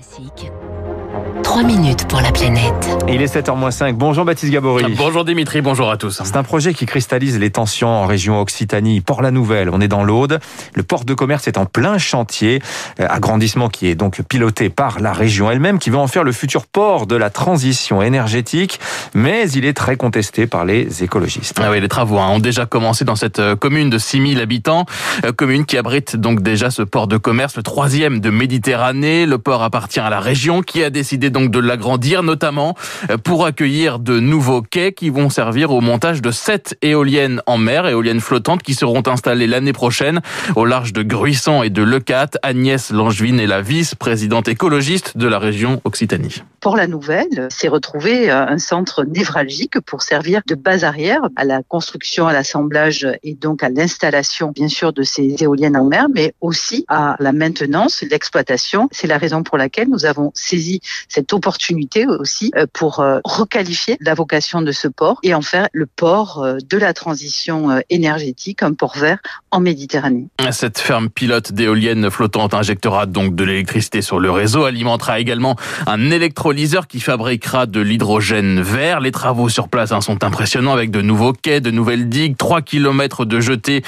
Classique. 3 minutes pour la planète. Il est 7h05. Bonjour Baptiste Gabory. Bonjour Dimitri, bonjour à tous. C'est un projet qui cristallise les tensions en région Occitanie. Port-la-Nouvelle, on est dans l'Aude. Le port de commerce est en plein chantier. Euh, agrandissement qui est donc piloté par la région elle-même, qui veut en faire le futur port de la transition énergétique. Mais il est très contesté par les écologistes. Ah oui, les travaux hein, ont déjà commencé dans cette euh, commune de 6000 habitants. Euh, commune qui abrite donc déjà ce port de commerce, le troisième de Méditerranée. Le port appartient à la région qui a décidé donc de l'agrandir, notamment euh, pour accueillir de nouveaux quais qui vont servir au montage de sept éoliennes en mer, éoliennes flottantes qui seront installées l'année prochaine au large de Gruissan et de Lecat. Agnès Langevin est la vice-présidente écologiste de la région Occitanie. Pour la Nouvelle s'est retrouvé euh, un centre névralgique pour servir de base arrière à la construction, à l'assemblage et donc à l'installation, bien sûr, de ces éoliennes en mer, mais aussi à la maintenance, l'exploitation. C'est la raison pour laquelle nous avons saisi cette opportunité aussi euh, pour euh, requalifier la vocation de ce port et en faire le port de la transition énergétique, un port vert en Méditerranée. Cette ferme pilote d'éoliennes flottantes injectera donc de l'électricité sur le réseau, alimentera également un électrolyseur qui fabriquera de l'hydrogène vert. Les travaux sur place hein, sont impressionnants avec de nouveaux quais, de nouvelles digues, 3 km de jetées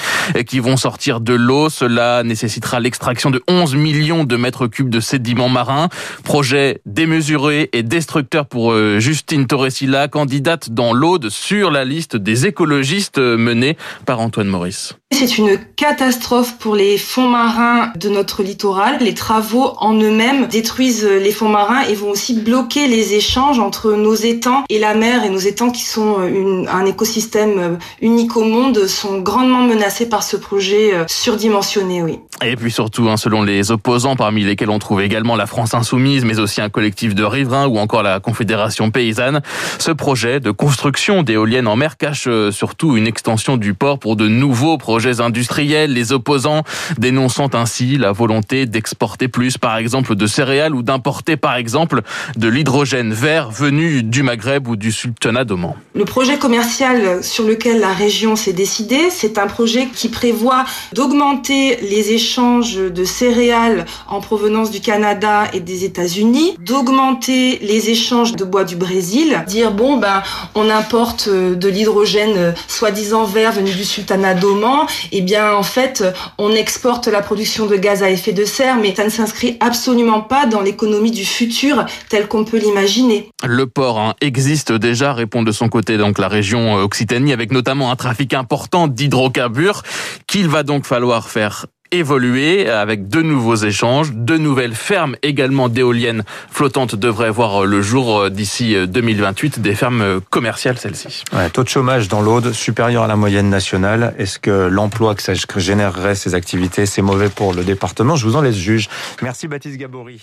qui vont sortir de l'eau. Cela nécessitera l'extraction de 11 millions de mètres cubes de sédiments marins. Projet démesuré et destructeur pour euh, Justine Torresilla, candidate dans l'Aude sur la liste des écologistes euh, menée par Antoine Maurice. C'est une catastrophe pour les fonds marins de notre littoral. Les travaux en eux-mêmes détruisent les fonds marins et vont aussi bloquer les échanges entre nos étangs et la mer. Et nos étangs, qui sont une, un écosystème unique au monde, sont grandement menacés par ce projet surdimensionné. Oui. Et puis surtout, hein, selon les opposants, parmi lesquels on trouve également la France Insoumise, mais aussi un collectif de riverains ou encore la Confédération paysanne, ce projet de construction d'éoliennes en mer cache surtout une extension du port pour de nouveaux projets industriels, les opposants dénonçant ainsi la volonté d'exporter plus, par exemple, de céréales ou d'importer, par exemple, de l'hydrogène vert venu du Maghreb ou du Sultanat d'Oman. Le projet commercial sur lequel la région s'est décidée, c'est un projet qui prévoit d'augmenter les échanges de céréales en provenance du Canada et des États-Unis, d'augmenter les échanges de bois du Brésil, dire bon ben on importe de l'hydrogène soi-disant vert venu du Sultanat d'Oman eh bien en fait, on exporte la production de gaz à effet de serre, mais ça ne s'inscrit absolument pas dans l'économie du futur tel qu'on peut l'imaginer. Le port hein, existe déjà, répond de son côté donc la région Occitanie, avec notamment un trafic important d'hydrocarbures qu'il va donc falloir faire évoluer avec de nouveaux échanges, de nouvelles fermes également d'éoliennes flottantes devraient voir le jour d'ici 2028, des fermes commerciales celles-ci. Ouais, taux de chômage dans l'Aude supérieur à la moyenne nationale. Est-ce que l'emploi que ça générerait ces activités, c'est mauvais pour le département? Je vous en laisse juge. Merci Baptiste Gabory.